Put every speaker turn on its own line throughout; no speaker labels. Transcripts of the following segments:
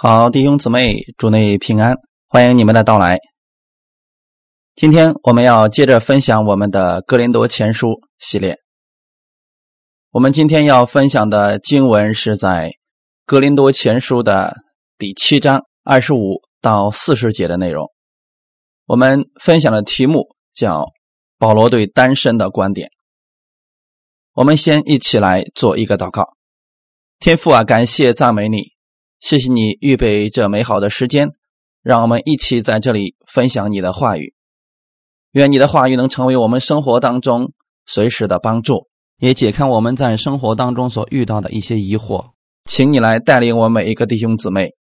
好，弟兄姊妹，祝内平安，欢迎你们的到来。今天我们要接着分享我们的《格林多前书》系列。我们今天要分享的经文是在《格林多前书》的第七章二十五到四十节的内容。我们分享的题目叫《保罗对单身的观点》。我们先一起来做一个祷告：天父啊，感谢赞美你。谢谢你预备这美好的时间，让我们一起在这里分享你的话语。愿你的话语能成为我们生活当中随时的帮助，也解开我们在生活当中所遇到的一些疑惑。请你来带领我每一个弟兄姊妹，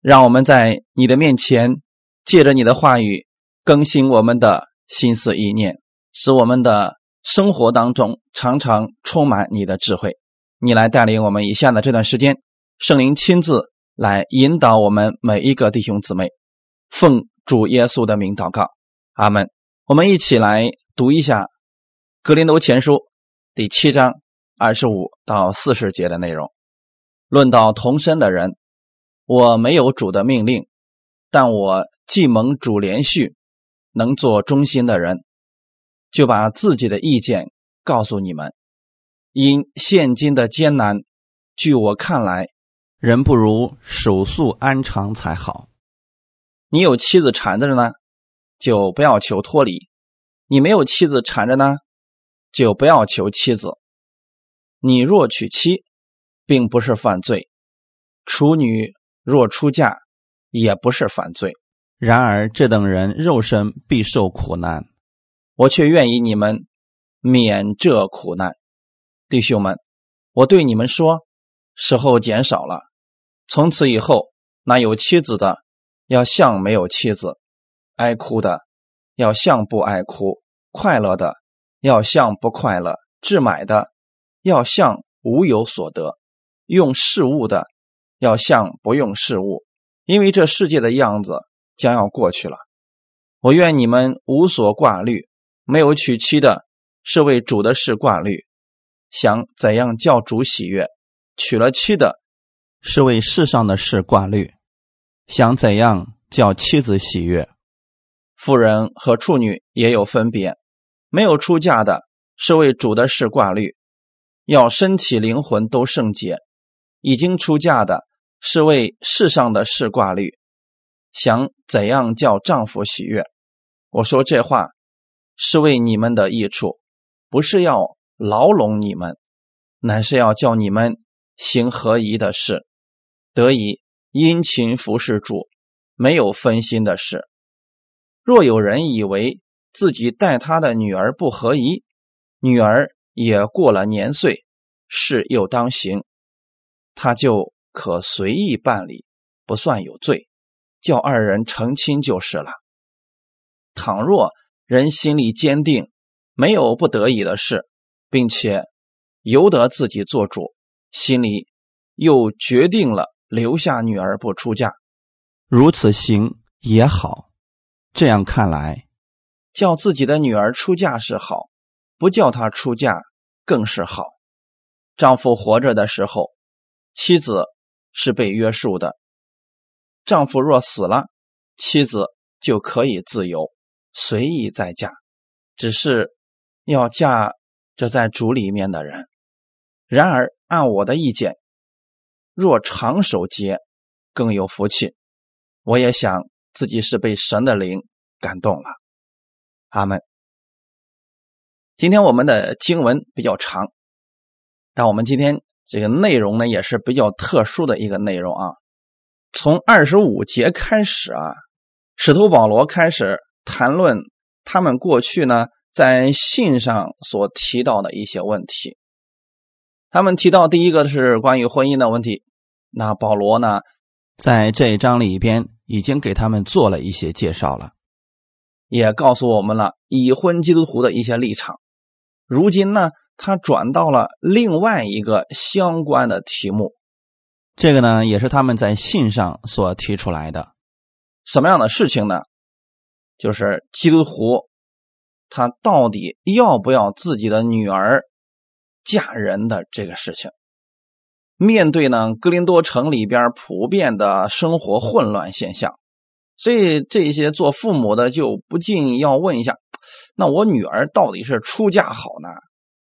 让我们在你的面前，借着你的话语更新我们的心思意念，使我们的生活当中常常充满你的智慧。你来带领我们以下的这段时间。圣灵亲自来引导我们每一个弟兄姊妹，奉主耶稣的名祷告，阿门。我们一起来读一下《格林多前书》第七章二十五到四十节的内容。论到同身的人，我没有主的命令，但我既蒙主连续，能做忠心的人，就把自己的意见告诉你们。因现今的艰难，据我看来。人不如守素安常才好。你有妻子缠着呢，就不要求脱离；你没有妻子缠着呢，就不要求妻子。你若娶妻，并不是犯罪；处女若出嫁，也不是犯罪。然而这等人肉身必受苦难，我却愿意你们免这苦难。弟兄们，我对你们说，时候减少了。从此以后，那有妻子的要像没有妻子，爱哭的要像不爱哭，快乐的要像不快乐，置买的要像无有所得，用事物的要像不用事物，因为这世界的样子将要过去了。我愿你们无所挂虑，没有娶妻的是为主的事挂虑，想怎样叫主喜悦；娶了妻的。是为世上的事挂虑，想怎样叫妻子喜悦。妇人和处女也有分别，没有出嫁的是为主的事挂虑，要身体灵魂都圣洁；已经出嫁的是为世上的事挂虑，想怎样叫丈夫喜悦。我说这话是为你们的益处，不是要牢笼你们，乃是要叫你们行合宜的事。得以殷勤服侍主，没有分心的事。若有人以为自己待他的女儿不合宜，女儿也过了年岁，事又当行，他就可随意办理，不算有罪，叫二人成亲就是了。倘若人心里坚定，没有不得已的事，并且由得自己做主，心里又决定了。留下女儿不出嫁，如此行也好。这样看来，叫自己的女儿出嫁是好，不叫她出嫁更是好。丈夫活着的时候，妻子是被约束的；丈夫若死了，妻子就可以自由随意再嫁，只是要嫁这在主里面的人。然而，按我的意见。若长守节，更有福气。我也想自己是被神的灵感动了。阿门。今天我们的经文比较长，但我们今天这个内容呢也是比较特殊的一个内容啊。从二十五节开始啊，使徒保罗开始谈论他们过去呢在信上所提到的一些问题。他们提到第一个是关于婚姻的问题。那保罗呢，在这一章里边已经给他们做了一些介绍了，也告诉我们了已婚基督徒的一些立场。如今呢，他转到了另外一个相关的题目，这个呢也是他们在信上所提出来的。什么样的事情呢？就是基督徒他到底要不要自己的女儿嫁人的这个事情。面对呢哥林多城里边普遍的生活混乱现象，所以这些做父母的就不禁要问一下：那我女儿到底是出嫁好呢，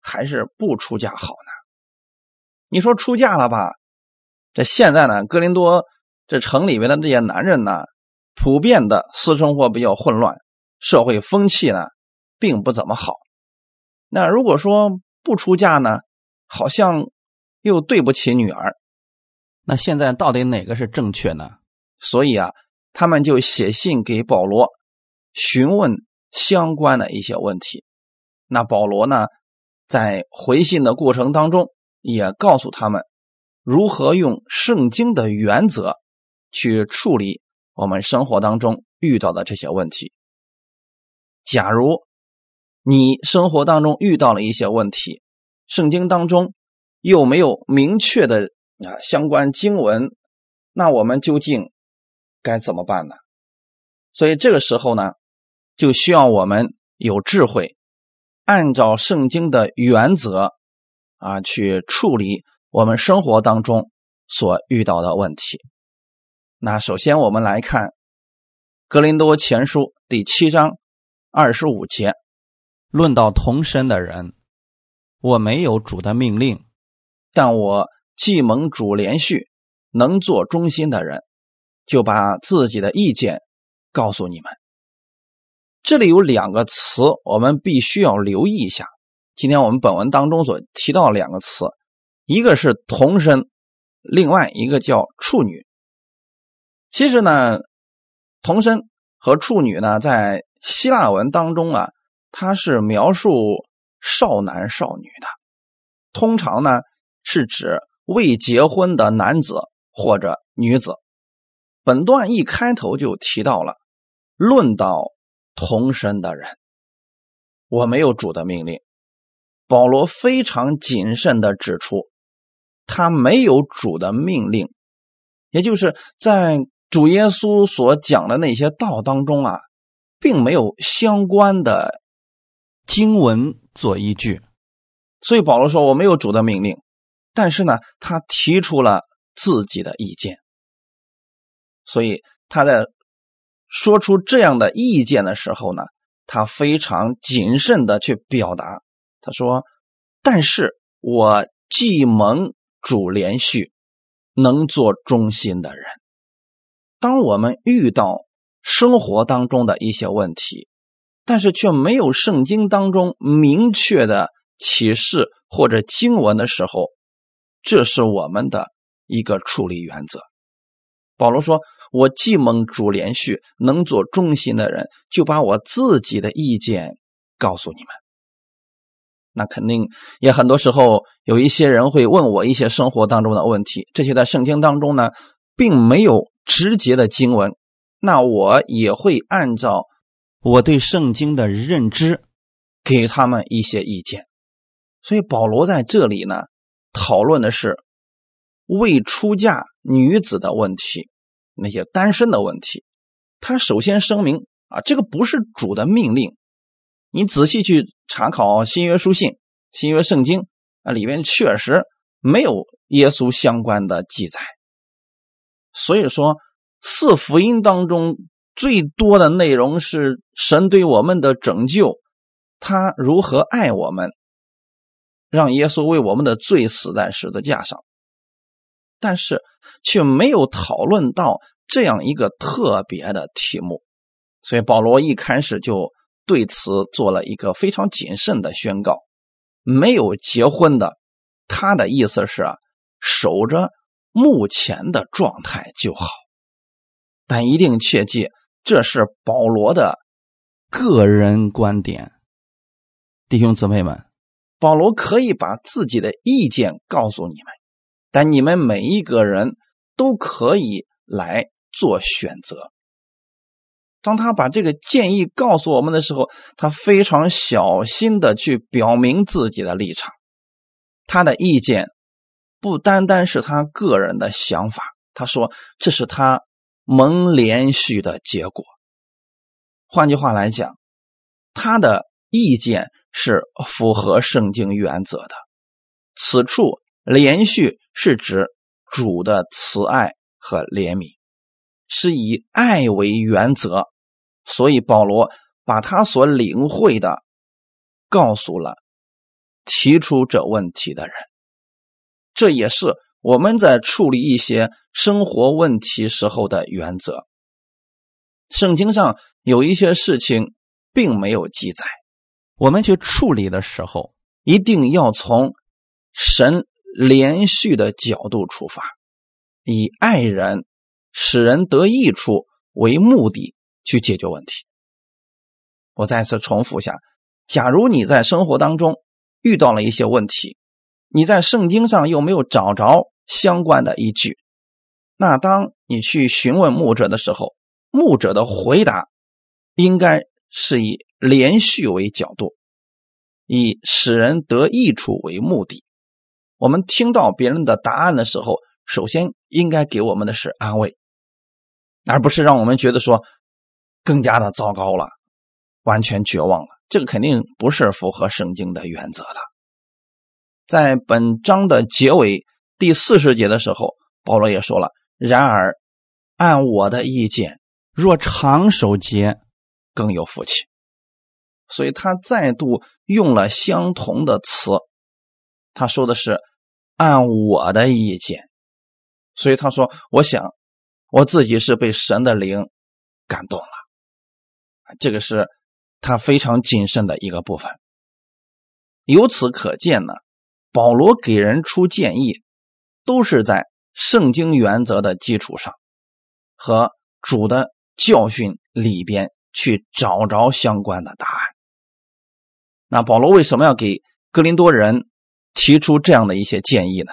还是不出嫁好呢？你说出嫁了吧？这现在呢，哥林多这城里面的这些男人呢，普遍的私生活比较混乱，社会风气呢，并不怎么好。那如果说不出嫁呢，好像又对不起女儿。那现在到底哪个是正确呢？所以啊，他们就写信给保罗，询问相关的一些问题。那保罗呢，在回信的过程当中。也告诉他们如何用圣经的原则去处理我们生活当中遇到的这些问题。假如你生活当中遇到了一些问题，圣经当中又没有明确的啊相关经文，那我们究竟该怎么办呢？所以这个时候呢，就需要我们有智慧，按照圣经的原则。啊，去处理我们生活当中所遇到的问题。那首先我们来看《格林多前书》第七章二十五节，论到同身的人，我没有主的命令，但我既蒙主连续，能做忠心的人，就把自己的意见告诉你们。这里有两个词，我们必须要留意一下。今天我们本文当中所提到两个词，一个是童身，另外一个叫处女。其实呢，童身和处女呢，在希腊文当中啊，它是描述少男少女的，通常呢是指未结婚的男子或者女子。本段一开头就提到了，论到同身的人，我没有主的命令。保罗非常谨慎的指出，他没有主的命令，也就是在主耶稣所讲的那些道当中啊，并没有相关的经文做依据。所以保罗说：“我没有主的命令。”但是呢，他提出了自己的意见。所以他在说出这样的意见的时候呢，他非常谨慎的去表达。他说：“但是我既蒙主连续，能做忠心的人。当我们遇到生活当中的一些问题，但是却没有圣经当中明确的启示或者经文的时候，这是我们的一个处理原则。”保罗说：“我既蒙主连续，能做忠心的人，就把我自己的意见告诉你们。”那肯定也很多时候有一些人会问我一些生活当中的问题，这些在圣经当中呢，并没有直接的经文，那我也会按照我对圣经的认知，给他们一些意见。所以保罗在这里呢，讨论的是未出嫁女子的问题，那些单身的问题。他首先声明啊，这个不是主的命令。你仔细去查考新约书信、新约圣经啊，里面确实没有耶稣相关的记载。所以说，四福音当中最多的内容是神对我们的拯救，他如何爱我们，让耶稣为我们的罪死在十字架上，但是却没有讨论到这样一个特别的题目。所以保罗一开始就。对此做了一个非常谨慎的宣告：没有结婚的，他的意思是，守着目前的状态就好。但一定切记，这是保罗的个人观点。弟兄姊妹们，保罗可以把自己的意见告诉你们，但你们每一个人都可以来做选择。当他把这个建议告诉我们的时候，他非常小心的去表明自己的立场。他的意见不单单是他个人的想法，他说这是他蒙连续的结果。换句话来讲，他的意见是符合圣经原则的。此处连续是指主的慈爱和怜悯，是以爱为原则，所以保罗把他所领会的告诉了提出这问题的人。这也是我们在处理一些生活问题时候的原则。圣经上有一些事情并没有记载，我们去处理的时候，一定要从神连续的角度出发，以爱人、使人得益处为目的去解决问题。我再次重复一下：假如你在生活当中遇到了一些问题，你在圣经上又没有找着相关的依据，那当你去询问牧者的时候，牧者的回答应该是以连续为角度，以使人得益处为目的。我们听到别人的答案的时候，首先应该给我们的是安慰，而不是让我们觉得说更加的糟糕了，完全绝望了。这个肯定不是符合圣经的原则的。在本章的结尾第四十节的时候，保罗也说了：“然而，按我的意见。”若长守节，更有福气。所以他再度用了相同的词，他说的是按我的意见。所以他说：“我想我自己是被神的灵感动了。”这个是他非常谨慎的一个部分。由此可见呢，保罗给人出建议，都是在圣经原则的基础上和主的。教训里边去找着相关的答案。那保罗为什么要给格林多人提出这样的一些建议呢？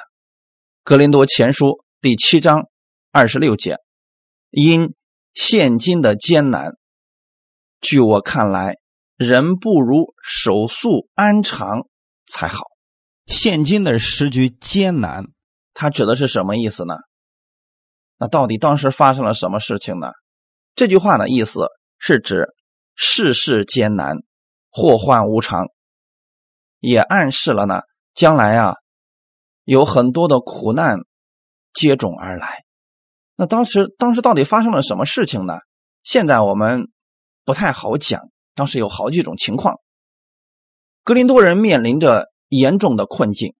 格林多前书第七章二十六节，因现今的艰难，据我看来，人不如守素安常才好。现今的时局艰难，它指的是什么意思呢？那到底当时发生了什么事情呢？这句话的意思是指世事艰难，祸患无常，也暗示了呢将来啊有很多的苦难接踵而来。那当时当时到底发生了什么事情呢？现在我们不太好讲。当时有好几种情况，格林多人面临着严重的困境，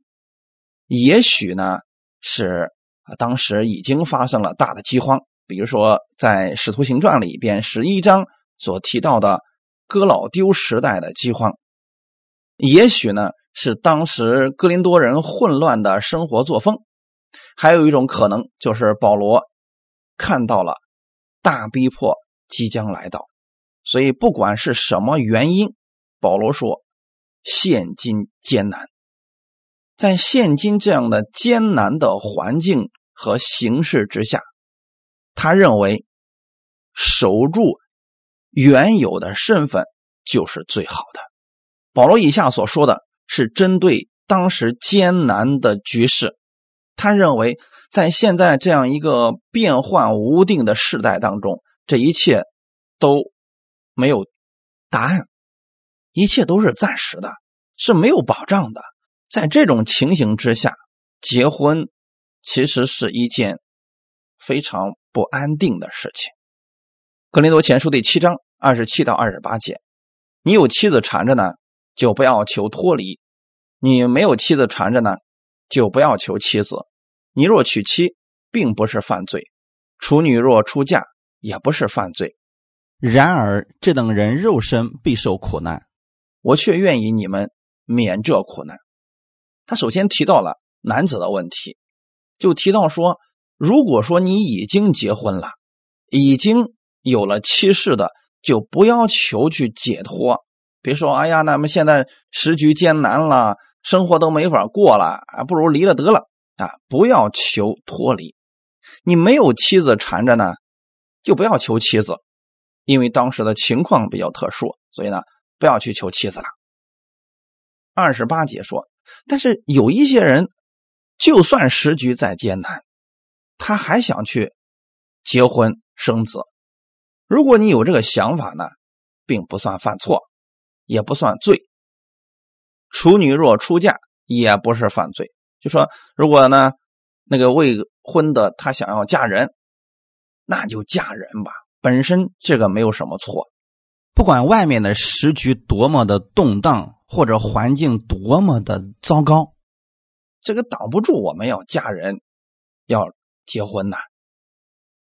也许呢是啊当时已经发生了大的饥荒。比如说，在《使徒行传》里边十一章所提到的哥老丢时代的饥荒，也许呢是当时哥林多人混乱的生活作风，还有一种可能就是保罗看到了大逼迫即将来到，所以不管是什么原因，保罗说现今艰难，在现今这样的艰难的环境和形势之下。他认为，守住原有的身份就是最好的。保罗以下所说的是针对当时艰难的局势。他认为，在现在这样一个变幻无定的时代当中，这一切都没有答案，一切都是暂时的，是没有保障的。在这种情形之下，结婚其实是一件非常。不安定的事情，《格林多前书》第七章二十七到二十八节：你有妻子缠着呢，就不要求脱离；你没有妻子缠着呢，就不要求妻子。你若娶妻，并不是犯罪；处女若出嫁，也不是犯罪。然而这等人肉身必受苦难，我却愿意你们免这苦难。他首先提到了男子的问题，就提到说。如果说你已经结婚了，已经有了妻室的，就不要求去解脱。别说，哎呀，那么现在时局艰难了，生活都没法过了啊，不如离了得了啊！不要求脱离。你没有妻子缠着呢，就不要求妻子，因为当时的情况比较特殊，所以呢，不要去求妻子了。二十八节说，但是有一些人，就算时局再艰难。他还想去结婚生子，如果你有这个想法呢，并不算犯错，也不算罪。处女若出嫁，也不是犯罪。就说如果呢，那个未婚的她想要嫁人，那就嫁人吧，本身这个没有什么错。
不管外面的时局多么的动荡，或者环境多么的糟糕，
这个挡不住我们要嫁人，要结婚呐。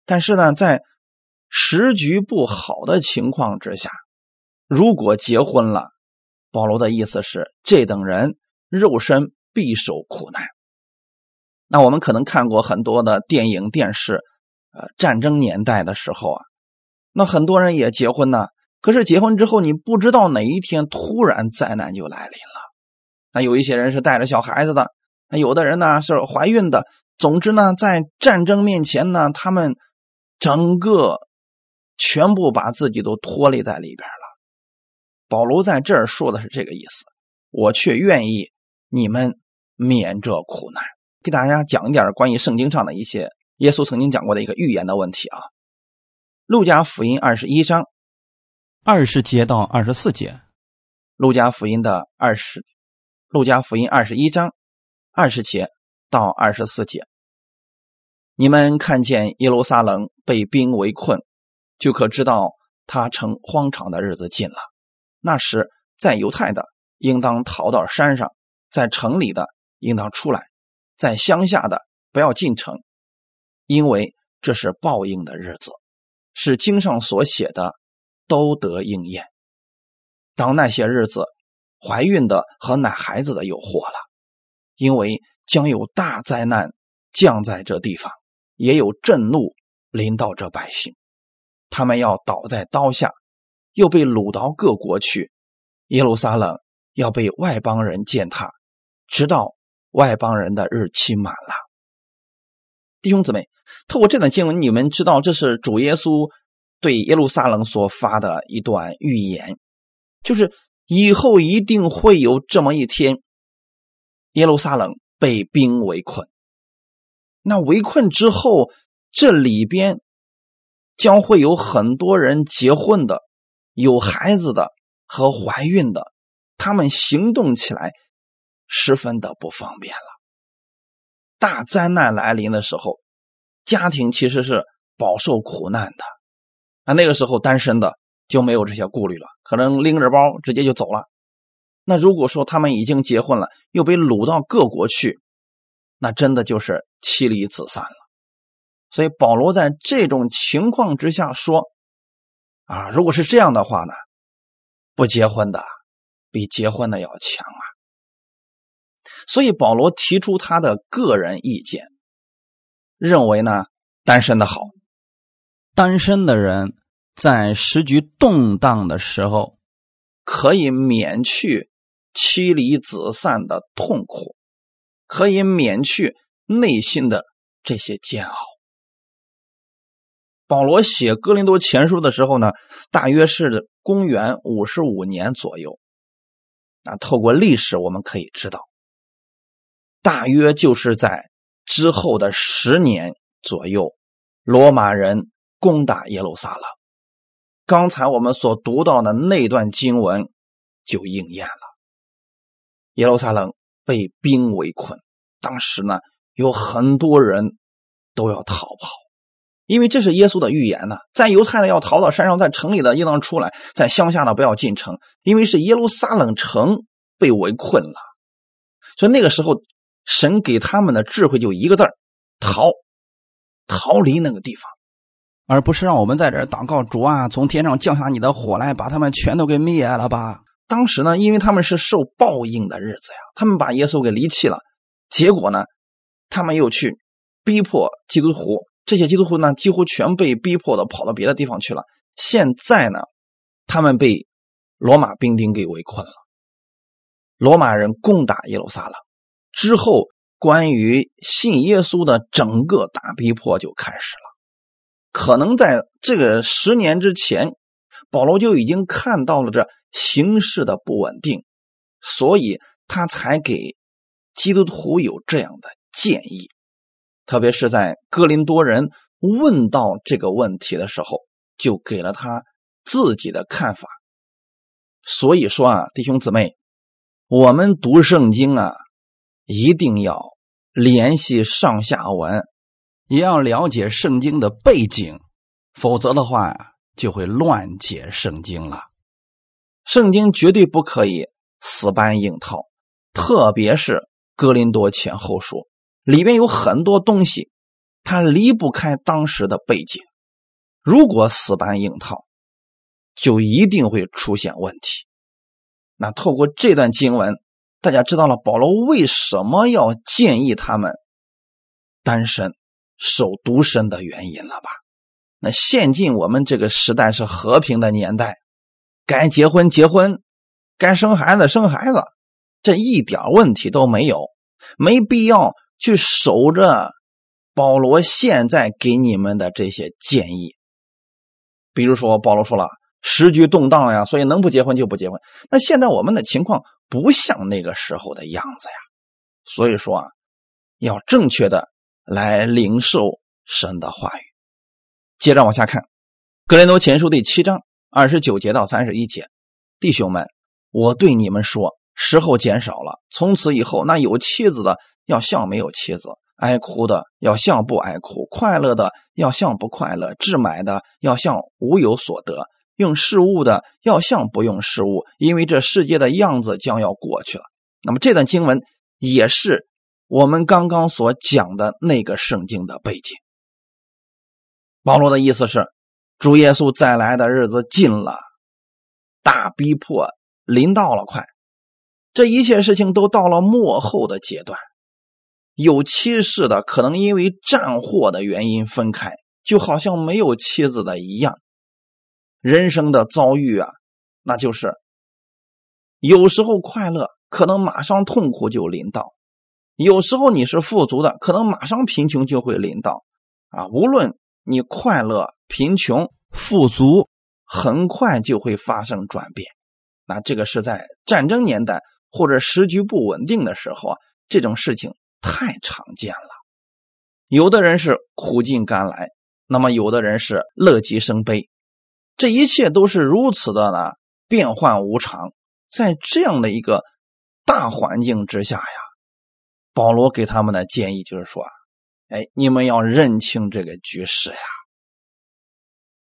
但是呢，在时局不好的情况之下，如果结婚了，保罗的意思是，这等人肉身必受苦难。那我们可能看过很多的电影、电视，呃，战争年代的时候啊，那很多人也结婚呢。可是结婚之后，你不知道哪一天突然灾难就来临了。那有一些人是带着小孩子的，那有的人呢是怀孕的。总之呢，在战争面前呢，他们整个全部把自己都脱离在里边了。保罗在这儿说的是这个意思，我却愿意你们免这苦难。给大家讲一点关于圣经上的一些耶稣曾经讲过的一个预言的问题啊，《路加福音》二十一章。
二十节到二十四节，
路加福音的二十，路加福音二十一章二十节到二十四节。你们看见耶路撒冷被兵围困，就可知道他成荒场的日子近了。那时，在犹太的应当逃到山上，在城里的应当出来，在乡下的不要进城，因为这是报应的日子，是经上所写的。都得应验。当那些日子，怀孕的和奶孩子的有祸了，因为将有大灾难降在这地方，也有震怒临到这百姓，他们要倒在刀下，又被掳到各国去。耶路撒冷要被外邦人践踏，直到外邦人的日期满了。弟兄姊妹，透过这段经文，你们知道这是主耶稣。对耶路撒冷所发的一段预言，就是以后一定会有这么一天，耶路撒冷被兵围困。那围困之后，这里边将会有很多人结婚的、有孩子的和怀孕的，他们行动起来十分的不方便了。大灾难来临的时候，家庭其实是饱受苦难的。那那个时候单身的就没有这些顾虑了，可能拎着包直接就走了。那如果说他们已经结婚了，又被掳到各国去，那真的就是妻离子散了。所以保罗在这种情况之下说：“啊，如果是这样的话呢，不结婚的比结婚的要强啊。”所以保罗提出他的个人意见，认为呢单身的好。
单身的人在时局动荡的时候，
可以免去妻离子散的痛苦，可以免去内心的这些煎熬。保罗写哥林多前书的时候呢，大约是公元五十五年左右。啊，透过历史我们可以知道，大约就是在之后的十年左右，罗马人。攻打耶路撒冷，刚才我们所读到的那段经文就应验了。耶路撒冷被兵围困，当时呢有很多人都要逃跑，因为这是耶稣的预言呢。在犹太的要逃到山上，在城里的应当出来，在乡下的不要进城，因为是耶路撒冷城被围困了。所以那个时候，神给他们的智慧就一个字逃，逃离那个地方。
而不是让我们在这儿祷告主啊，从天上降下你的火来，把他们全都给灭了吧。
当时呢，因为他们是受报应的日子呀，他们把耶稣给离弃了，结果呢，他们又去逼迫基督徒，这些基督徒呢，几乎全被逼迫的跑到别的地方去了。现在呢，他们被罗马兵丁给围困了，罗马人攻打耶路撒冷之后，关于信耶稣的整个大逼迫就开始了。可能在这个十年之前，保罗就已经看到了这形势的不稳定，所以他才给基督徒有这样的建议。特别是在哥林多人问到这个问题的时候，就给了他自己的看法。所以说啊，弟兄姊妹，我们读圣经啊，一定要联系上下文，也要了解圣经的背景，否则的话就会乱解圣经了。圣经绝对不可以死搬硬套，特别是《哥林多前后书》里面有很多东西，它离不开当时的背景。如果死搬硬套，就一定会出现问题。那透过这段经文。大家知道了保罗为什么要建议他们单身守独身的原因了吧？那现今我们这个时代是和平的年代，该结婚结婚，该生孩子生孩子，这一点问题都没有，没必要去守着保罗现在给你们的这些建议。比如说，保罗说了时局动荡呀，所以能不结婚就不结婚。那现在我们的情况。不像那个时候的样子呀，所以说啊，要正确的来领受神的话语。接着往下看，《格林多前书》第七章二十九节到三十一节，弟兄们，我对你们说，时候减少了，从此以后，那有妻子的要像没有妻子，爱哭的要像不爱哭，快乐的要像不快乐，置买的要像无有所得。用事物的要像不用事物，因为这世界的样子将要过去了。那么这段经文也是我们刚刚所讲的那个圣经的背景。保罗的意思是，主耶稣再来的日子近了，大逼迫临到了，快，这一切事情都到了末后的阶段。有妻室的可能因为战祸的原因分开，就好像没有妻子的一样。人生的遭遇啊，那就是有时候快乐，可能马上痛苦就临到；有时候你是富足的，可能马上贫穷就会临到。啊，无论你快乐、贫穷、富足，很快就会发生转变。那这个是在战争年代或者时局不稳定的时候啊，这种事情太常见了。有的人是苦尽甘来，那么有的人是乐极生悲。这一切都是如此的呢，变幻无常。在这样的一个大环境之下呀，保罗给他们的建议就是说：“哎，你们要认清这个局势呀。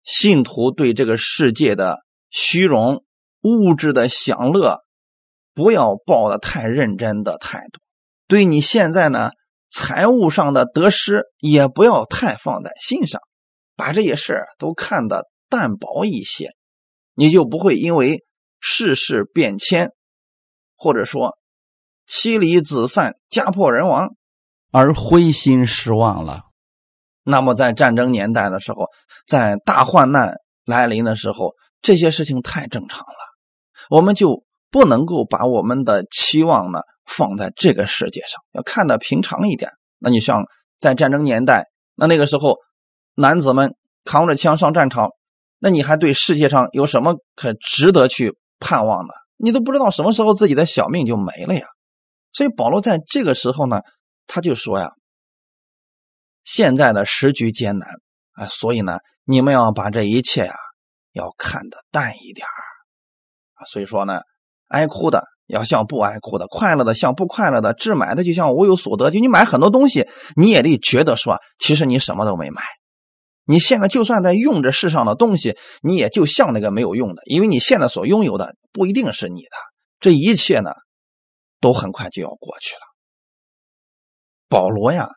信徒对这个世界的虚荣、物质的享乐，不要抱的太认真的态度；对你现在呢财务上的得失，也不要太放在心上，把这些事都看得。”淡薄一些，你就不会因为世事变迁，或者说妻离子散、家破人亡而灰心失望了。那么在战争年代的时候，在大患难来临的时候，这些事情太正常了，我们就不能够把我们的期望呢放在这个世界上，要看得平常一点。那你像在战争年代，那那个时候男子们扛着枪上战场。那你还对世界上有什么可值得去盼望的？你都不知道什么时候自己的小命就没了呀！所以保罗在这个时候呢，他就说呀：“现在的时局艰难啊，所以呢，你们要把这一切呀，要看得淡一点啊。所以说呢，爱哭的要像不爱哭的，快乐的像不快乐的，置买的就像无有所得。就你买很多东西，你也得觉得说，其实你什么都没买。”你现在就算在用着世上的东西，你也就像那个没有用的，因为你现在所拥有的不一定是你的。这一切呢，都很快就要过去了。保罗呀，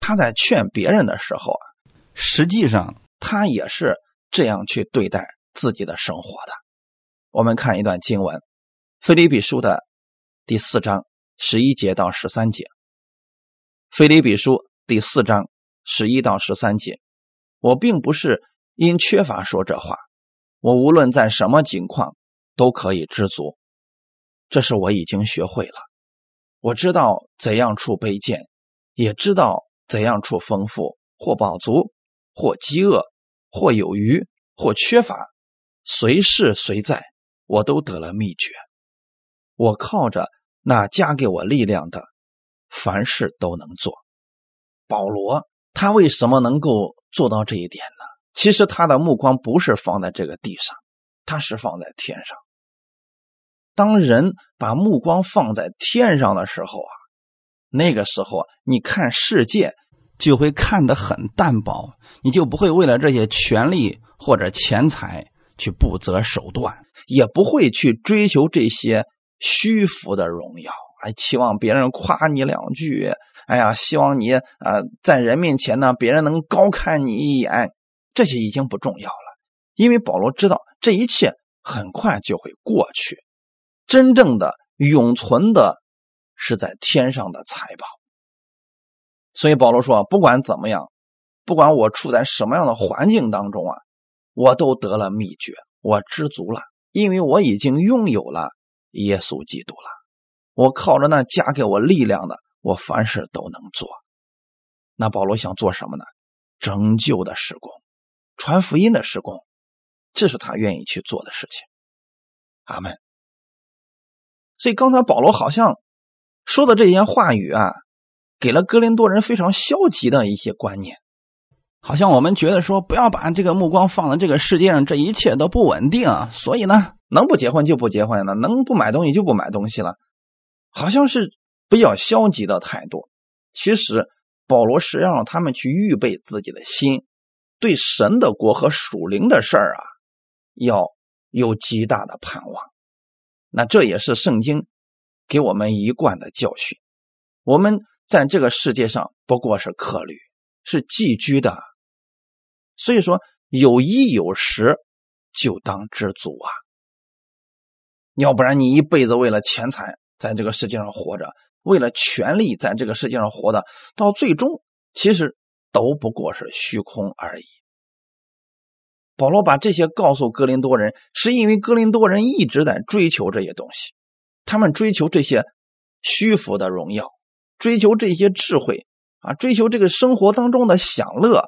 他在劝别人的时候啊，实际上他也是这样去对待自己的生活的。我们看一段经文，《腓立比书》的第四章十一节到十三节，《腓立比书》第四章十一到十三节。我并不是因缺乏说这话，我无论在什么境况都可以知足，这是我已经学会了。我知道怎样处卑贱，也知道怎样处丰富，或饱足，或饥饿，或有余，或缺乏，随是随在，我都得了秘诀。我靠着那加给我力量的，凡事都能做。保罗他为什么能够？做到这一点呢？其实他的目光不是放在这个地上，他是放在天上。当人把目光放在天上的时候啊，那个时候你看世界
就会看得很淡薄，你就不会为了这些权利或者钱财去不择手段，
也不会去追求这些虚浮的荣耀，哎，期望别人夸你两句，哎呀，希望你啊在人面前呢，别人能高看你一眼，这些已经不重要了，因为保罗知道这一切很快就会过去，真正的永存的。是在天上的财宝，所以保罗说：“不管怎么样，不管我处在什么样的环境当中啊，我都得了秘诀，我知足了，因为我已经拥有了耶稣基督了。我靠着那加给我力量的，我凡事都能做。那保罗想做什么呢？拯救的施工，传福音的施工，这是他愿意去做的事情。阿门。所以刚才保罗好像。”说的这些话语啊，给了哥林多人非常消极的一些观念，
好像我们觉得说不要把这个目光放在这个世界上，这一切都不稳定，所以呢，
能不结婚就不结婚了，能不买东西就不买东西了，好像是比较消极的态度。其实保罗是让他们去预备自己的心，对神的国和属灵的事儿啊，要有极大的盼望。那这也是圣经。给我们一贯的教训，我们在这个世界上不过是客旅，是寄居的，所以说有衣有食就当知足啊！要不然你一辈子为了钱财在这个世界上活着，为了权力在这个世界上活的，到最终其实都不过是虚空而已。保罗把这些告诉格林多人，是因为格林多人一直在追求这些东西。他们追求这些虚浮的荣耀，追求这些智慧啊，追求这个生活当中的享乐。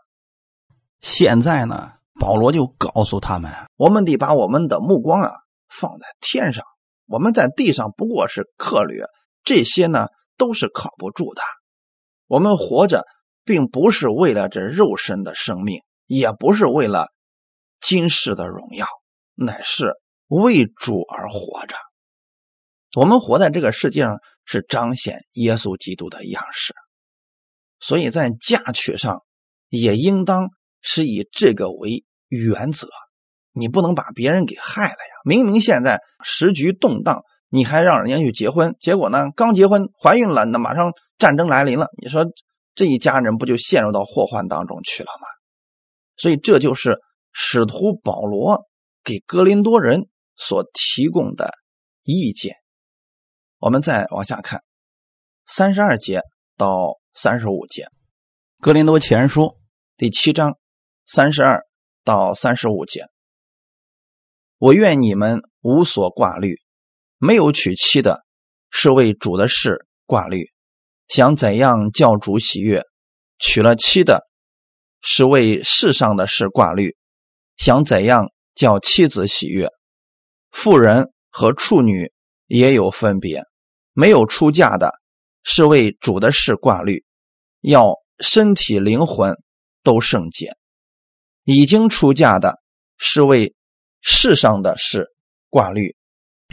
现在呢，保罗就告诉他们：
我们得把我们的目光啊放在天上，我们在地上不过是客旅，这些呢都是靠不住的。我们活着并不是为了这肉身的生命，也不是为了今世的荣耀，乃是为主而活着。我们活在这个世界上是彰显耶稣基督的样式，所以在嫁娶上也应当是以这个为原则。你不能把别人给害了呀！明明现在时局动荡，你还让人家去结婚，结果呢，刚结婚怀孕了，那马上战争来临了，你说这一家人不就陷入到祸患当中去了吗？所以这就是使徒保罗给哥林多人所提供的意见。我们再往下看，三十二节到三十五节，《
格林多前书》
第七章三十二到三十五节。我愿你们无所挂虑，没有娶妻的，是为主的事挂虑；想怎样叫主喜悦；娶了妻的，是为世上的事挂虑；想怎样叫妻子喜悦。妇人和处女。也有分别，没有出嫁的，是为主的事挂虑，要身体灵魂都圣洁；已经出嫁的，是为世上的事挂虑，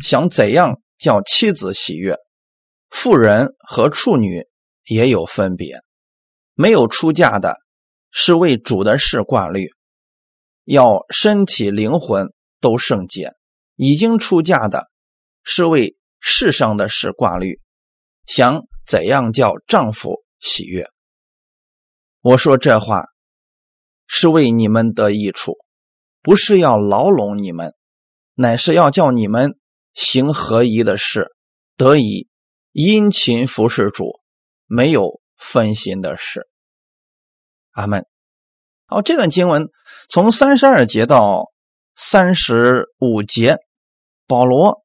想怎样叫妻子喜悦。妇人和处女也有分别，没有出嫁的，是为主的事挂虑，要身体灵魂都圣洁；已经出嫁的。是为世上的事挂虑，想怎样叫丈夫喜悦。我说这话是为你们的益处，不是要牢笼你们，乃是要叫你们行合宜的事，得以殷勤服侍主，没有分心的事。阿门。好，这段经文从三十二节到三十五节，保罗。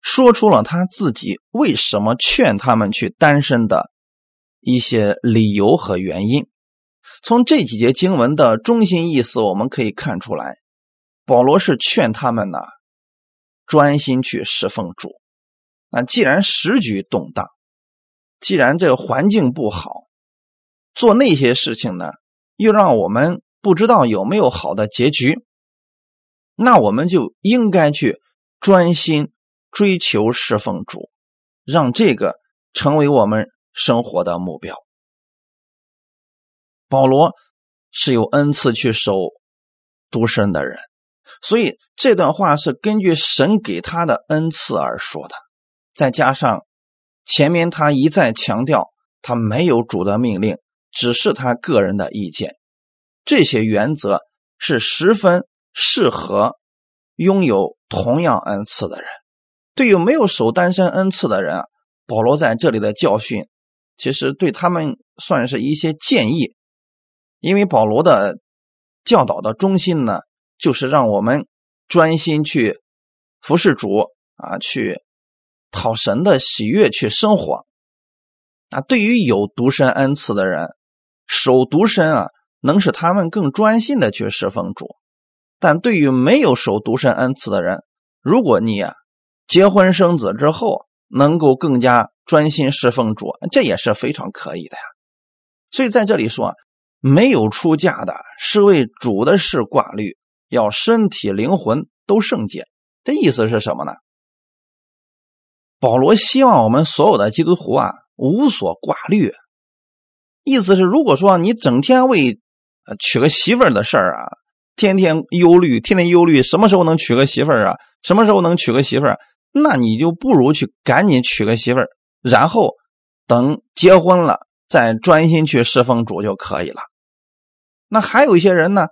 说出了他自己为什么劝他们去单身的一些理由和原因。从这几节经文的中心意思，我们可以看出来，保罗是劝他们呢专心去侍奉主。那既然时局动荡，既然这个环境不好，做那些事情呢，又让我们不知道有没有好的结局，那我们就应该去专心。追求侍奉主，让这个成为我们生活的目标。保罗是有恩赐去守独身的人，所以这段话是根据神给他的恩赐而说的。再加上前面他一再强调，他没有主的命令，只是他个人的意见。这些原则是十分适合拥有同样恩赐的人。对于没有守单身恩赐的人啊，保罗在这里的教训，其实对他们算是一些建议。因为保罗的教导的中心呢，就是让我们专心去服侍主啊，去讨神的喜悦去生活。啊，对于有独身恩赐的人，守独身啊，能使他们更专心的去侍奉主；但对于没有守独身恩赐的人，如果你啊结婚生子之后，能够更加专心侍奉主，这也是非常可以的呀。所以在这里说。没有出嫁的是为主的事挂虑，要身体灵魂都圣洁。这意思是什么呢？保罗希望我们所有的基督徒啊无所挂虑。意思是，如果说你整天为娶个媳妇儿的事儿啊，天天忧虑，天天忧虑什么时候能娶个媳妇儿啊，什么时候能娶个媳妇儿，那你就不如去赶紧娶个媳妇儿，然后等结婚了再专心去侍奉主就可以了。那还有一些人呢，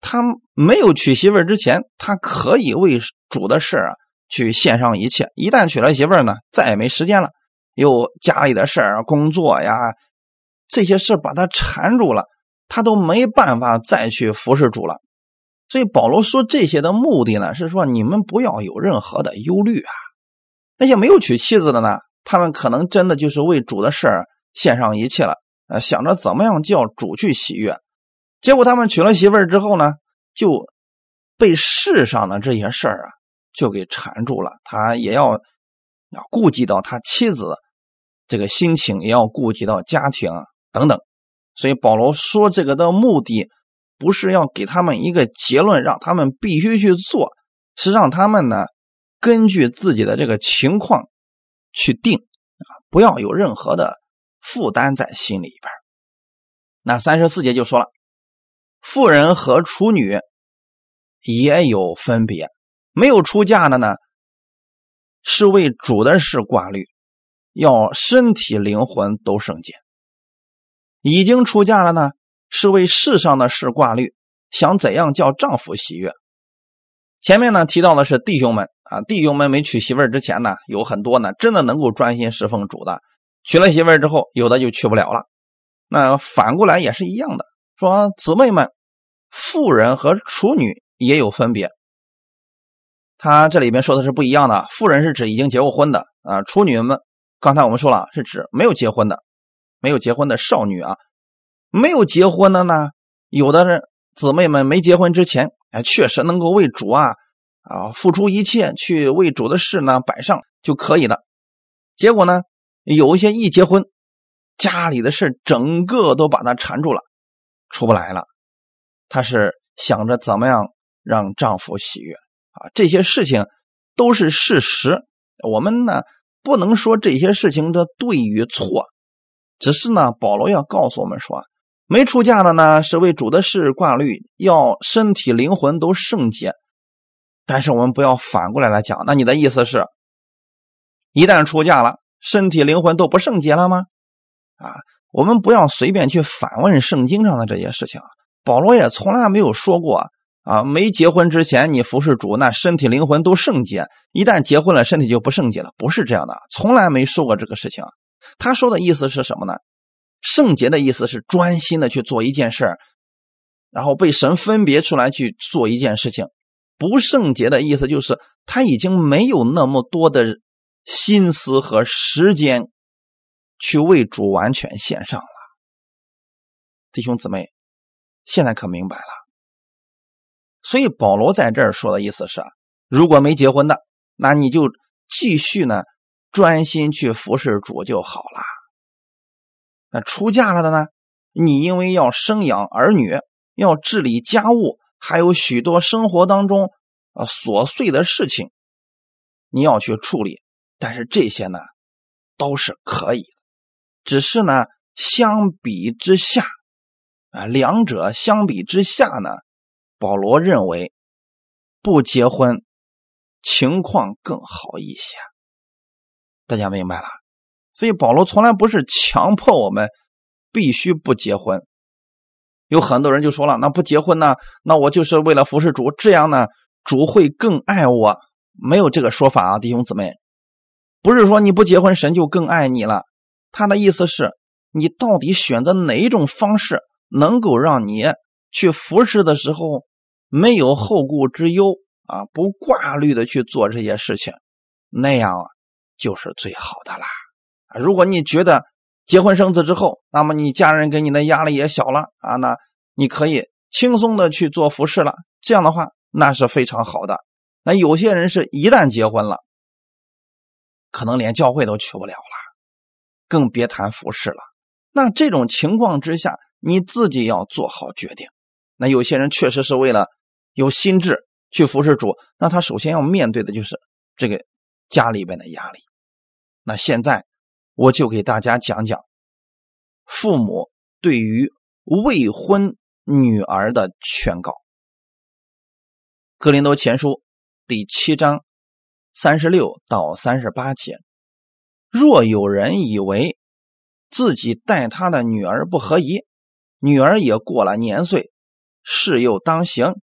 他没有娶媳妇儿之前，他可以为主的事啊去献上一切。一旦娶了媳妇儿呢，再也没时间了，有家里的事儿、工作呀这些事把他缠住了，他都没办法再去服侍主了。所以保罗说这些的目的呢，是说你们不要有任何的忧虑啊。那些没有娶妻子的呢，他们可能真的就是为主的事儿献上一切了，呃，想着怎么样叫主去喜悦。结果他们娶了媳妇儿之后呢，就被世上的这些事儿啊，就给缠住了。他也要要顾及到他妻子这个心情，也要顾及到家庭等等。所以保罗说这个的目的，不是要给他们一个结论，让他们必须去做，是让他们呢根据自己的这个情况去定啊，不要有任何的负担在心里边。那三十四节就说了。妇人和处女也有分别，没有出嫁的呢，是为主的事挂虑，要身体灵魂都圣洁；已经出嫁了呢，是为世上的事挂虑，想怎样叫丈夫喜悦。前面呢提到的是弟兄们啊，弟兄们没娶媳妇之前呢，有很多呢真的能够专心侍奉主的，娶了媳妇之后，有的就去不了了。那反过来也是一样的。说姊妹们，妇人和处女也有分别。他这里边说的是不一样的。妇人是指已经结过婚的啊，处女们刚才我们说了是指没有结婚的，没有结婚的少女啊。没有结婚的呢，有的人姊妹们没结婚之前，哎，确实能够为主啊啊付出一切去为主的事呢摆上就可以了。结果呢，有一些一结婚，家里的事整个都把他缠住了。出不来了，她是想着怎么样让丈夫喜悦啊？这些事情都是事实。我们呢不能说这些事情的对与错，只是呢保罗要告诉我们说，没出嫁的呢是为主的事挂虑，要身体灵魂都圣洁。但是我们不要反过来来讲，那你的意思是，一旦出嫁了，身体灵魂都不圣洁了吗？啊？我们不要随便去反问圣经上的这些事情。保罗也从来没有说过啊，没结婚之前你服侍主，那身体灵魂都圣洁；一旦结婚了，身体就不圣洁了。不是这样的，从来没说过这个事情。他说的意思是什么呢？圣洁的意思是专心的去做一件事然后被神分别出来去做一件事情。不圣洁的意思就是他已经没有那么多的心思和时间。去为主完全献上了，弟兄姊妹，现在可明白了。所以保罗在这儿说的意思是：如果没结婚的，那你就继续呢，专心去服侍主就好了。那出嫁了的呢，你因为要生养儿女，要治理家务，还有许多生活当中啊琐碎的事情，你要去处理。但是这些呢，都是可以的。只是呢，相比之下，啊，两者相比之下呢，保罗认为不结婚情况更好一些。大家明白了？所以保罗从来不是强迫我们必须不结婚。有很多人就说了，那不结婚呢？那我就是为了服侍主，这样呢，主会更爱我。没有这个说法啊，弟兄姊妹，不是说你不结婚，神就更爱你了。他的意思是，你到底选择哪一种方式，能够让你去服侍的时候没有后顾之忧啊，不挂虑的去做这些事情，那样，就是最好的啦。如果你觉得结婚生子之后，那么你家人给你的压力也小了啊，那你可以轻松的去做服侍了。这样的话，那是非常好的。那有些人是一旦结婚了，可能连教会都去不了了。更别谈服侍了。那这种情况之下，你自己要做好决定。那有些人确实是为了有心智去服侍主，那他首先要面对的就是这个家里边的压力。那现在我就给大家讲讲父母对于未婚女儿的劝告。格林多前书第七章三十六到三十八节。若有人以为自己待他的女儿不合宜，女儿也过了年岁，事又当行，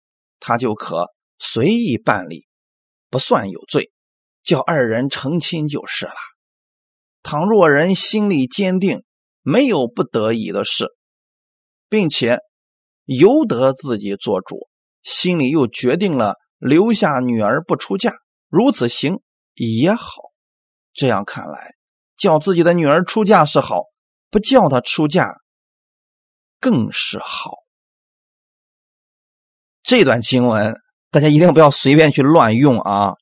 他就可随意办理，不算有罪，叫二人成亲就是了。倘若人心里坚定，没有不得已的事，并且由得自己做主，心里又决定了留下女儿不出嫁，如此行也好。这样看来。叫自己的女儿出嫁是好，不叫她出嫁更是好。这段经文大家一定不要随便去乱用啊！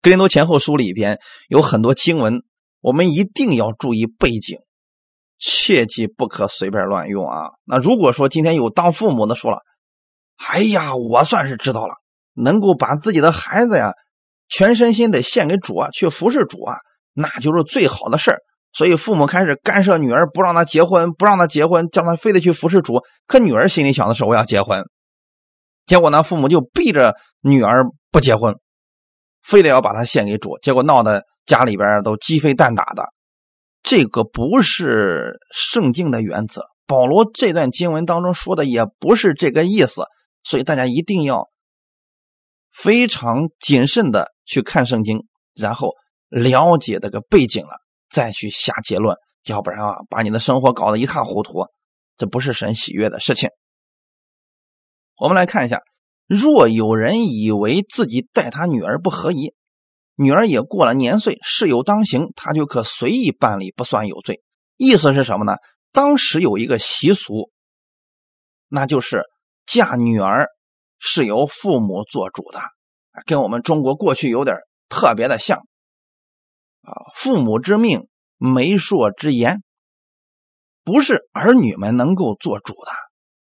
格林多前后书里边有很多经文，我们一定要注意背景，切记不可随便乱用啊！那如果说今天有当父母的说了，哎呀，我算是知道了，能够把自己的孩子呀全身心的献给主啊，去服侍主啊。那就是最好的事儿，所以父母开始干涉女儿，不让她结婚，不让她结婚，叫她非得去服侍主。可女儿心里想的是我要结婚，结果呢，父母就逼着女儿不结婚，非得要把她献给主，结果闹得家里边都鸡飞蛋打的。这个不是圣经的原则，保罗这段经文当中说的也不是这个意思，所以大家一定要非常谨慎的去看圣经，然后。了解这个背景了，再去下结论，要不然啊，把你的生活搞得一塌糊涂，这不是神喜悦的事情。我们来看一下，若有人以为自己待他女儿不合宜，女儿也过了年岁，事有当行，他就可随意办理，不算有罪。意思是什么呢？当时有一个习俗，那就是嫁女儿是由父母做主的，跟我们中国过去有点特别的像。啊，父母之命，媒妁之言，不是儿女们能够做主的。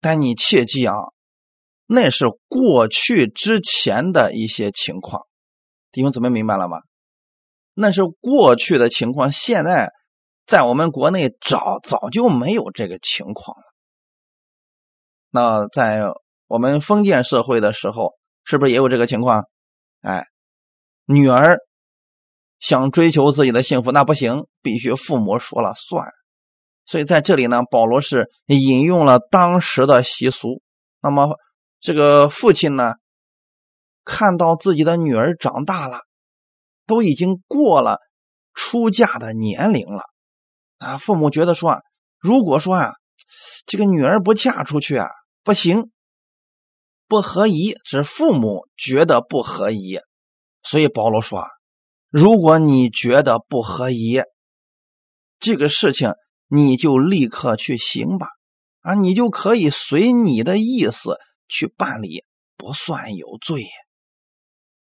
但你切记啊，那是过去之前的一些情况。弟兄姊妹明白了吗？那是过去的情况，现在在我们国内早早就没有这个情况了。那在我们封建社会的时候，是不是也有这个情况？哎，女儿。想追求自己的幸福，那不行，必须父母说了算。所以在这里呢，保罗是引用了当时的习俗。那么这个父亲呢，看到自己的女儿长大了，都已经过了出嫁的年龄了啊，父母觉得说啊，如果说啊，这个女儿不嫁出去啊，不行，不合宜，是父母觉得不合宜。所以保罗说。如果你觉得不合宜，这个事情你就立刻去行吧，啊，你就可以随你的意思去办理，不算有罪。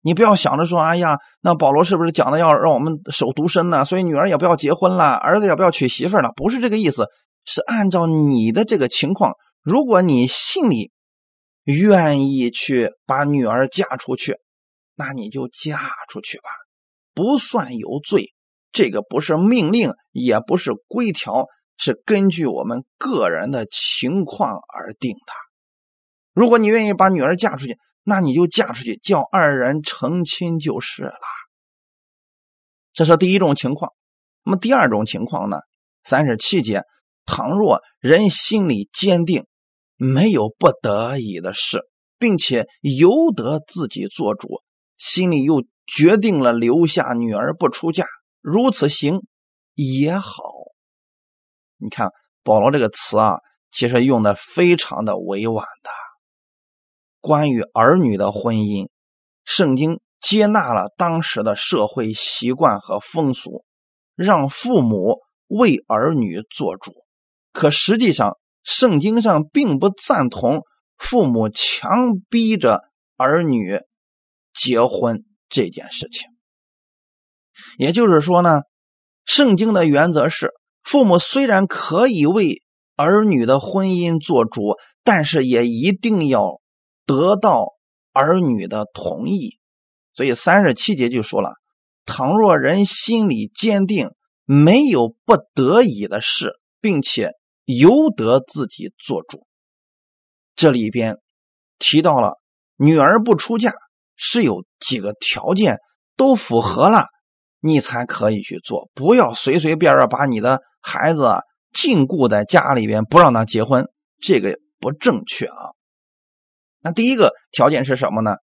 你不要想着说，哎呀，那保罗是不是讲的要让我们守独身呢？所以女儿也不要结婚了，儿子也不要娶媳妇了？不是这个意思，是按照你的这个情况，如果你心里愿意去把女儿嫁出去，那你就嫁出去吧。不算有罪，这个不是命令，也不是规条，是根据我们个人的情况而定的。如果你愿意把女儿嫁出去，那你就嫁出去，叫二人成亲就是了。这是第一种情况。那么第二种情况呢？三十七节，倘若人心里坚定，没有不得已的事，并且由得自己做主，心里又决定了留下女儿不出嫁，如此行也好。你看保罗这个词啊，其实用的非常的委婉的。关于儿女的婚姻，圣经接纳了当时的社会习惯和风俗，让父母为儿女做主。可实际上，圣经上并不赞同父母强逼着儿女结婚这件事情。也就是说呢，圣经的原则是，父母虽然可以为儿女的婚姻做主，但是也一定要。得到儿女的同意，所以三十七节就说了：倘若人心里坚定，没有不得已的事，并且由得自己做主。这里边提到了女儿不出嫁是有几个条件都符合了，你才可以去做。不要随随便便把你的孩子禁锢在家里边，不让他结婚，这个不正确啊。那第一个条件是什么呢？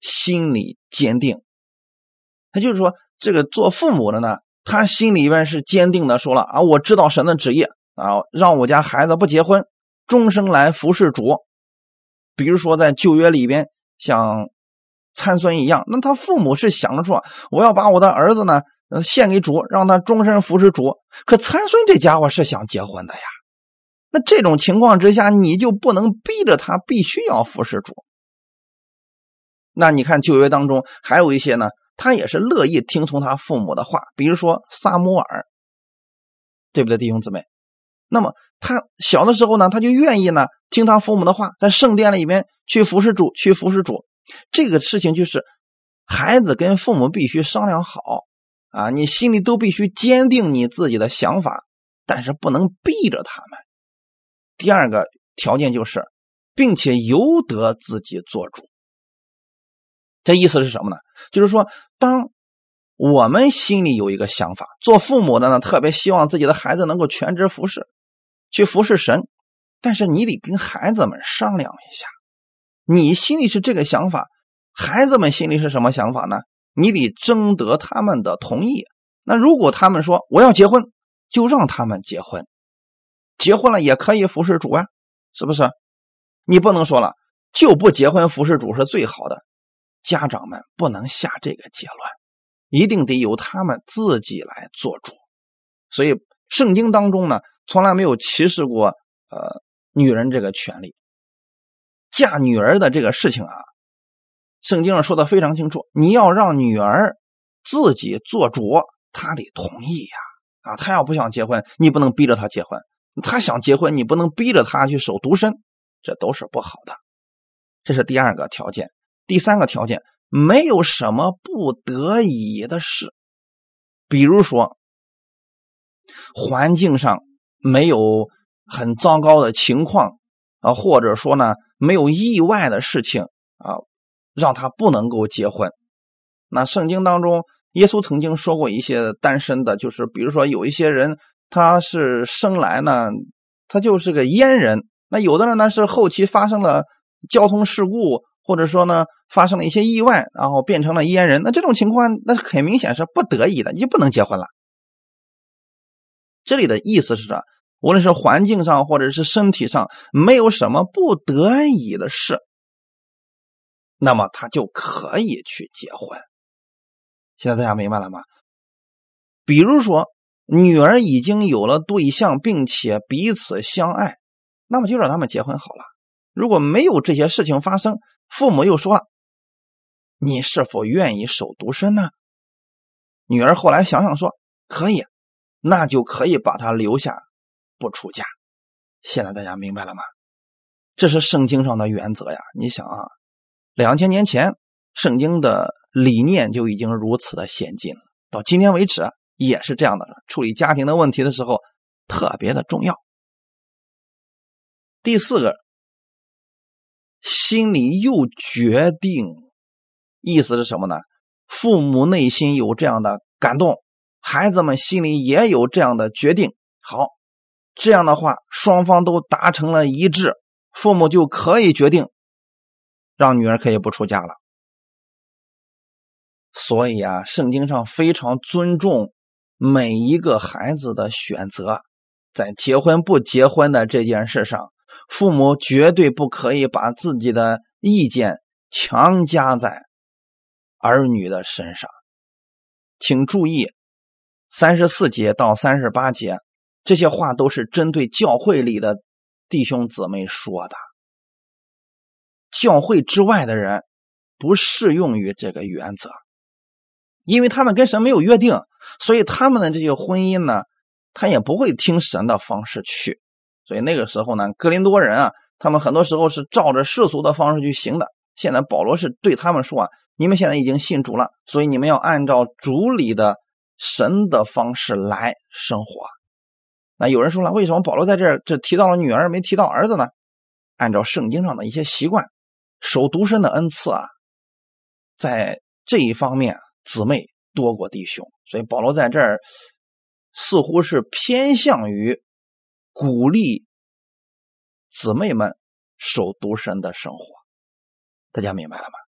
心理坚定。他就是说，这个做父母的呢，他心里边是坚定的，说了啊，我知道神的旨意啊，让我家孩子不结婚，终生来服侍主。比如说在旧约里边，像参孙一样，那他父母是想着说，我要把我的儿子呢，献给主，让他终身服侍主。可参孙这家伙是想结婚的呀。那这种情况之下，你就不能逼着他必须要服侍主。那你看旧约当中还有一些呢，他也是乐意听从他父母的话，比如说撒摩尔，对不对，弟兄姊妹？那么他小的时候呢，他就愿意呢听他父母的话，在圣殿里面去服侍主，去服侍主。这个事情就是孩子跟父母必须商量好啊，你心里都必须坚定你自己的想法，但是不能逼着他们。第二个条件就是，并且由得自己做主。这意思是什么呢？就是说，当我们心里有一个想法，做父母的呢，特别希望自己的孩子能够全职服侍，去服侍神。但是你得跟孩子们商量一下，你心里是这个想法，孩子们心里是什么想法呢？你得征得他们的同意。那如果他们说我要结婚，就让他们结婚。结婚了也可以服侍主啊，是不是？你不能说了就不结婚服侍主是最好的。家长们不能下这个结论，一定得由他们自己来做主。所以圣经当中呢，从来没有歧视过呃女人这个权利。嫁女儿的这个事情啊，圣经上说的非常清楚，你要让女儿自己做主，她得同意呀。啊，她要不想结婚，你不能逼着她结婚。他想结婚，你不能逼着他去守独身，这都是不好的。这是第二个条件。第三个条件，没有什么不得已的事，比如说环境上没有很糟糕的情况啊，或者说呢没有意外的事情啊，让他不能够结婚。那圣经当中，耶稣曾经说过一些单身的，就是比如说有一些人。他是生来呢，他就是个阉人。那有的人呢是后期发生了交通事故，或者说呢发生了一些意外，然后变成了阉人。那这种情况，那很明显是不得已的，你就不能结婚了。这里的意思是说，无论是环境上或者是身体上，没有什么不得已的事，那么他就可以去结婚。现在大家明白了吗？比如说。女儿已经有了对象，并且彼此相爱，那么就让他们结婚好了。如果没有这些事情发生，父母又说了：“你是否愿意守独身呢？”女儿后来想想说：“可以，那就可以把她留下，不出嫁。”现在大家明白了吗？这是圣经上的原则呀！你想啊，两千年前圣经的理念就已经如此的先进了，到今天为止。也是这样的，处理家庭的问题的时候，特别的重要。第四个，心里又决定，意思是什么呢？父母内心有这样的感动，孩子们心里也有这样的决定。好，这样的话，双方都达成了一致，父母就可以决定让女儿可以不出嫁了。所以啊，圣经上非常尊重每一个孩子的选择，在结婚不结婚的这件事上，父母绝对不可以把自己的意见强加在儿女的身上。请注意，三十四节到三十八节这些话都是针对教会里的弟兄姊妹说的，教会之外的人不适用于这个原则。因为他们跟神没有约定，所以他们的这些婚姻呢，他也不会听神的方式去。所以那个时候呢，格林多人啊，他们很多时候是照着世俗的方式去行的。现在保罗是对他们说啊：“你们现在已经信主了，所以你们要按照主里的神的方式来生活。”那有人说了，为什么保罗在这儿只提到了女儿，没提到儿子呢？按照圣经上的一些习惯，守独身的恩赐啊，在这一方面。姊妹多过弟兄，所以保罗在这儿似乎是偏向于鼓励姊妹们守独身的生活。大家明白了吗？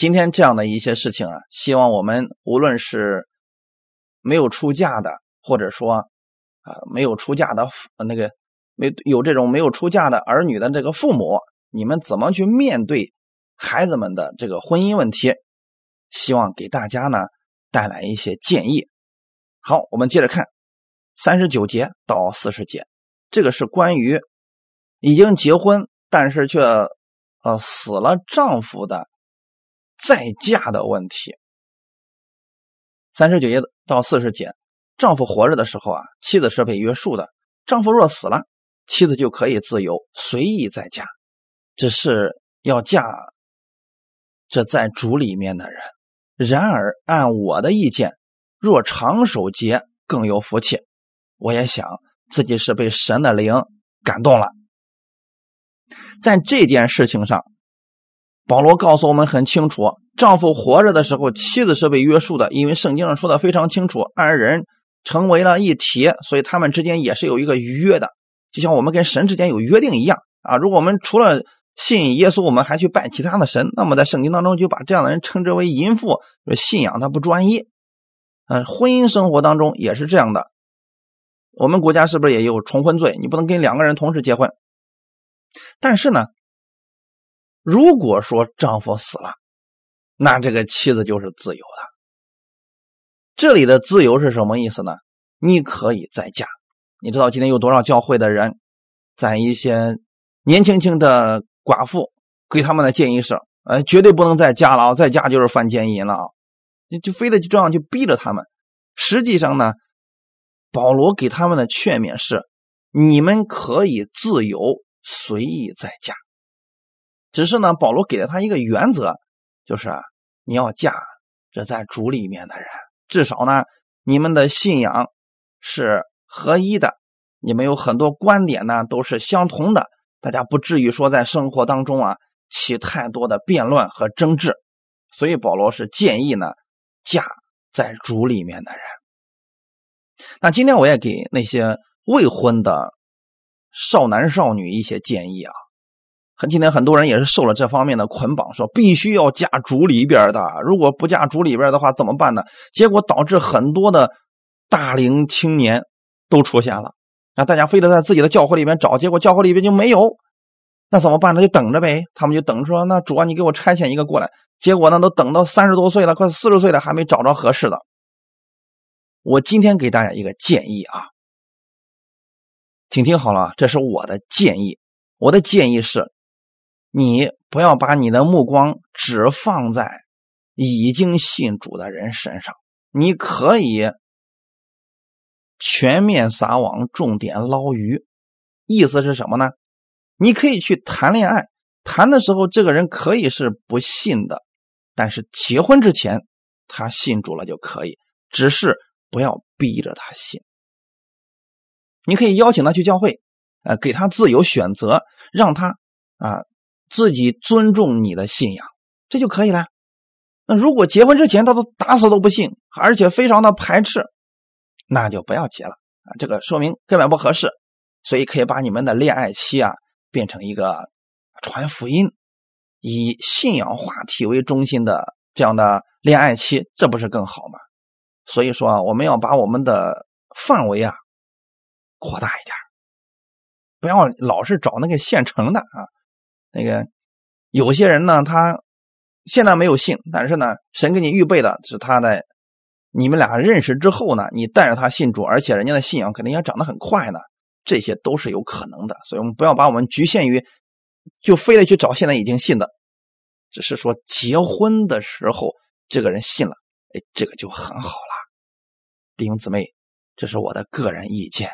今天这样的一些事情啊，希望我们无论是没有出嫁的，或者说啊没有出嫁的那个没有这种没有出嫁的儿女的这个父母，你们怎么去面对孩子们的这个婚姻问题？希望给大家呢带来一些建议。好，我们接着看三十九节到四十节，这个是关于已经结婚但是却呃死了丈夫的再嫁的问题。三十九节到四十节，丈夫活着的时候啊，妻子是被约束的；丈夫若死了，妻子就可以自由随意再嫁，只是要嫁这在主里面的人。然而，按我的意见，若长守节更有福气。我也想自己是被神的灵感动了。在这件事情上，保罗告诉我们很清楚：丈夫活着的时候，妻子是被约束的，因为圣经上说的非常清楚，二人成为了一体，所以他们之间也是有一个约的，就像我们跟神之间有约定一样啊。如果我们除了信耶稣，我们还去拜其他的神，那么在圣经当中就把这样的人称之为淫妇，信仰他不专一。嗯，婚姻生活当中也是这样的。我们国家是不是也有重婚罪？你不能跟两个人同时结婚。但是呢，如果说丈夫死了，那这个妻子就是自由的。这里的自由是什么意思呢？你可以再嫁。你知道今天有多少教会的人在一些年轻轻的。寡妇给他们的建议是：呃，绝对不能再嫁了，再嫁就是犯奸淫了啊！就就非得这样去逼着他们。实际上呢，保罗给他们的劝勉是：你们可以自由随意再嫁。只是呢，保罗给了他一个原则，就是啊，你要嫁这在主里面的人，至少呢，你们的信仰是合一的，你们有很多观点呢都是相同的。大家不至于说在生活当中啊起太多的辩论和争执，所以保罗是建议呢嫁在主里面的人。那今天我也给那些未婚的少男少女一些建议啊。很今天很多人也是受了这方面的捆绑，说必须要嫁主里边的，如果不嫁主里边的话怎么办呢？结果导致很多的大龄青年都出现了。那大家非得在自己的教会里边找，结果教会里边就没有，那怎么办？呢就等着呗。他们就等着说，那主啊，你给我差遣一个过来。结果呢，都等到三十多岁了，快四十岁了，还没找着合适的。我今天给大家一个建议啊，请听好了，这是我的建议。我的建议是，你不要把你的目光只放在已经信主的人身上，你可以。全面撒网，重点捞鱼，意思是什么呢？你可以去谈恋爱，谈的时候这个人可以是不信的，但是结婚之前他信主了就可以，只是不要逼着他信。
你可以邀请他去教会，呃，给他自由选择，让他啊自己尊重你的信仰，这就可以了。那如果结婚之前他都打死都不信，而且非常的排斥，那就不要结了啊！这个说明根本不合适，所以可以把你们的恋爱期啊变成一个传福音、以信仰话题为中心的这样的恋爱期，这不是更好吗？所以说啊，我们要把我们的范围啊扩大一点，不要老是找那个现成的啊。那个有些人呢，他。现在没有信，但是呢，神给你预备的是他的。你们俩认识之后呢，你带着他信主，而且人家的信仰肯定也长得很快呢，这些都是有可能的。所以我们不要把我们局限于，就非得去找现在已经信的，只是说结婚的时候这个人信了，哎，这个就很好了。弟兄姊妹，这是我的个人意见，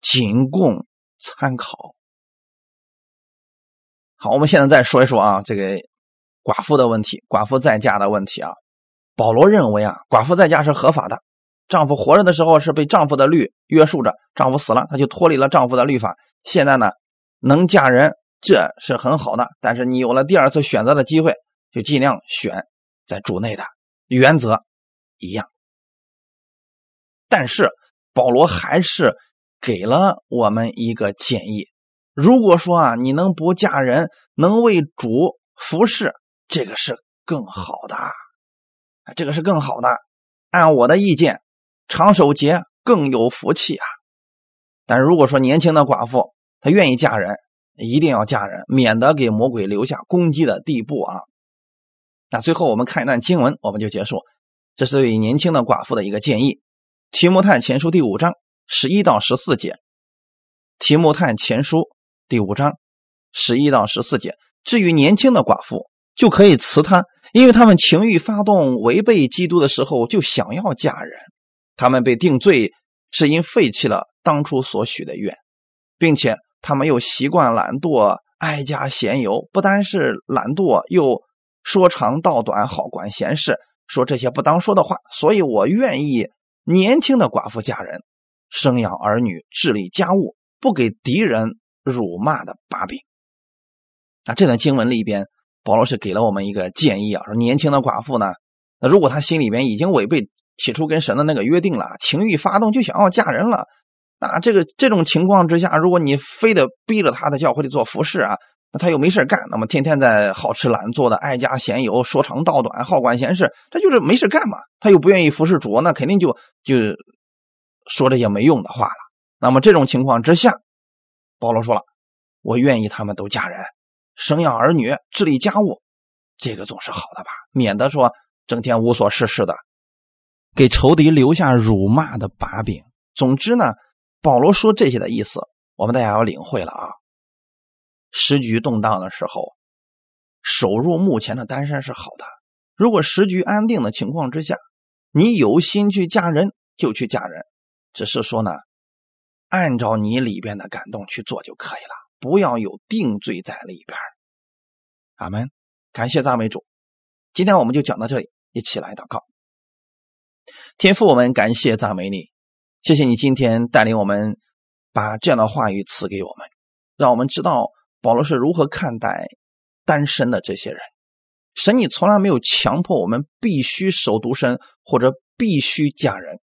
仅供参考。好，我们现在再说一说啊，这个。寡妇的问题，寡妇再嫁的问题啊，保罗认为啊，寡妇再嫁是合法的。丈夫活着的时候是被丈夫的律约束着，丈夫死了，她就脱离了丈夫的律法。现在呢，能嫁人，这是很好的。但是你有了第二次选择的机会，就尽量选在主内的，原则一样。但是保罗还是给了我们一个建议：如果说啊，你能不嫁人，能为主服侍。这个是更好的，这个是更好的。按我的意见，长守节更有福气啊。但如果说年轻的寡妇她愿意嫁人，一定要嫁人，免得给魔鬼留下攻击的地步啊。那最后我们看一段经文，我们就结束。这是对年轻的寡妇的一个建议，《提摩太前书》第五章十一到十四节，《提摩太前书》第五章十一到十四节。至于年轻的寡妇，就可以辞他，因为他们情欲发动，违背基督的时候就想要嫁人。他们被定罪，是因废弃了当初所许的愿，并且他们又习惯懒惰，爱家闲游。不单是懒惰，又说长道短，好管闲事，说这些不当说的话。所以我愿意年轻的寡妇嫁人，生养儿女，治理家务，不给敌人辱骂的把柄。那，这段经文里边。保罗是给了我们一个建议啊，说年轻的寡妇呢，那如果她心里边已经违背起初跟神的那个约定了，情欲发动就想要嫁人了，那这个这种情况之下，如果你非得逼着她在教会里做服侍啊，那她又没事干，那么天天在好吃懒做的，爱家闲游，说长道短，好管闲事，她就是没事干嘛。她又不愿意服侍主，那肯定就就说这些没用的话了。那么这种情况之下，保罗说了，我愿意他们都嫁人。生养儿女、治理家务，这个总是好的吧？免得说整天无所事事的，给仇敌留下辱骂的把柄。总之呢，保罗说这些的意思，我们大家要领会了啊。时局动荡的时候，守入目前的单身是好的。如果时局安定的情况之下，你有心去嫁人就去嫁人，只是说呢，按照你里边的感动去做就可以了。不要有定罪在里边阿门。感谢赞美主，今天我们就讲到这里，一起来祷告。天父，我们感谢赞美你，谢谢你今天带领我们把这样的话语赐给我们，让我们知道保罗是如何看待单身的这些人。神，你从来没有强迫我们必须守独身或者必须嫁人，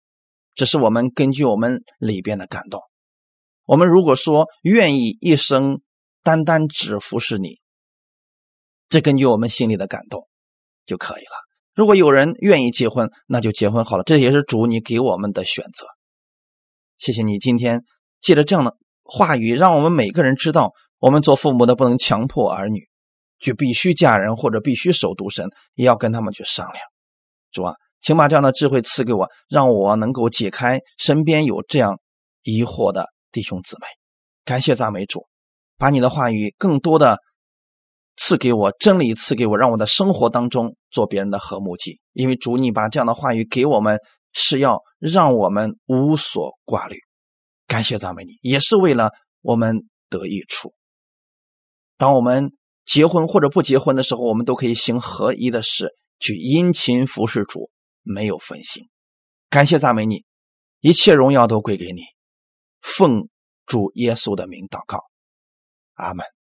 只是我们根据我们里边的感动。我们如果说愿意一生单单只服侍你，这根据我们心里的感动就可以了。如果有人愿意结婚，那就结婚好了，这也是主你给我们的选择。谢谢你今天借着这样的话语，让我们每个人知道，我们做父母的不能强迫儿女就必须嫁人或者必须守独身，也要跟他们去商量。主啊，请把这样的智慧赐给我，让我能够解开身边有这样疑惑的。弟兄姊妹，感谢赞美主，把你的话语更多的赐给我，真理赐给我，让我的生活当中做别人的和睦剂。因为主，你把这样的话语给我们，是要让我们无所挂虑。感谢赞美你，也是为了我们得益处。当我们结婚或者不结婚的时候，我们都可以行合一的事，去殷勤服侍主，没有分心。感谢赞美你，一切荣耀都归给你。奉主耶稣的名祷告，阿门。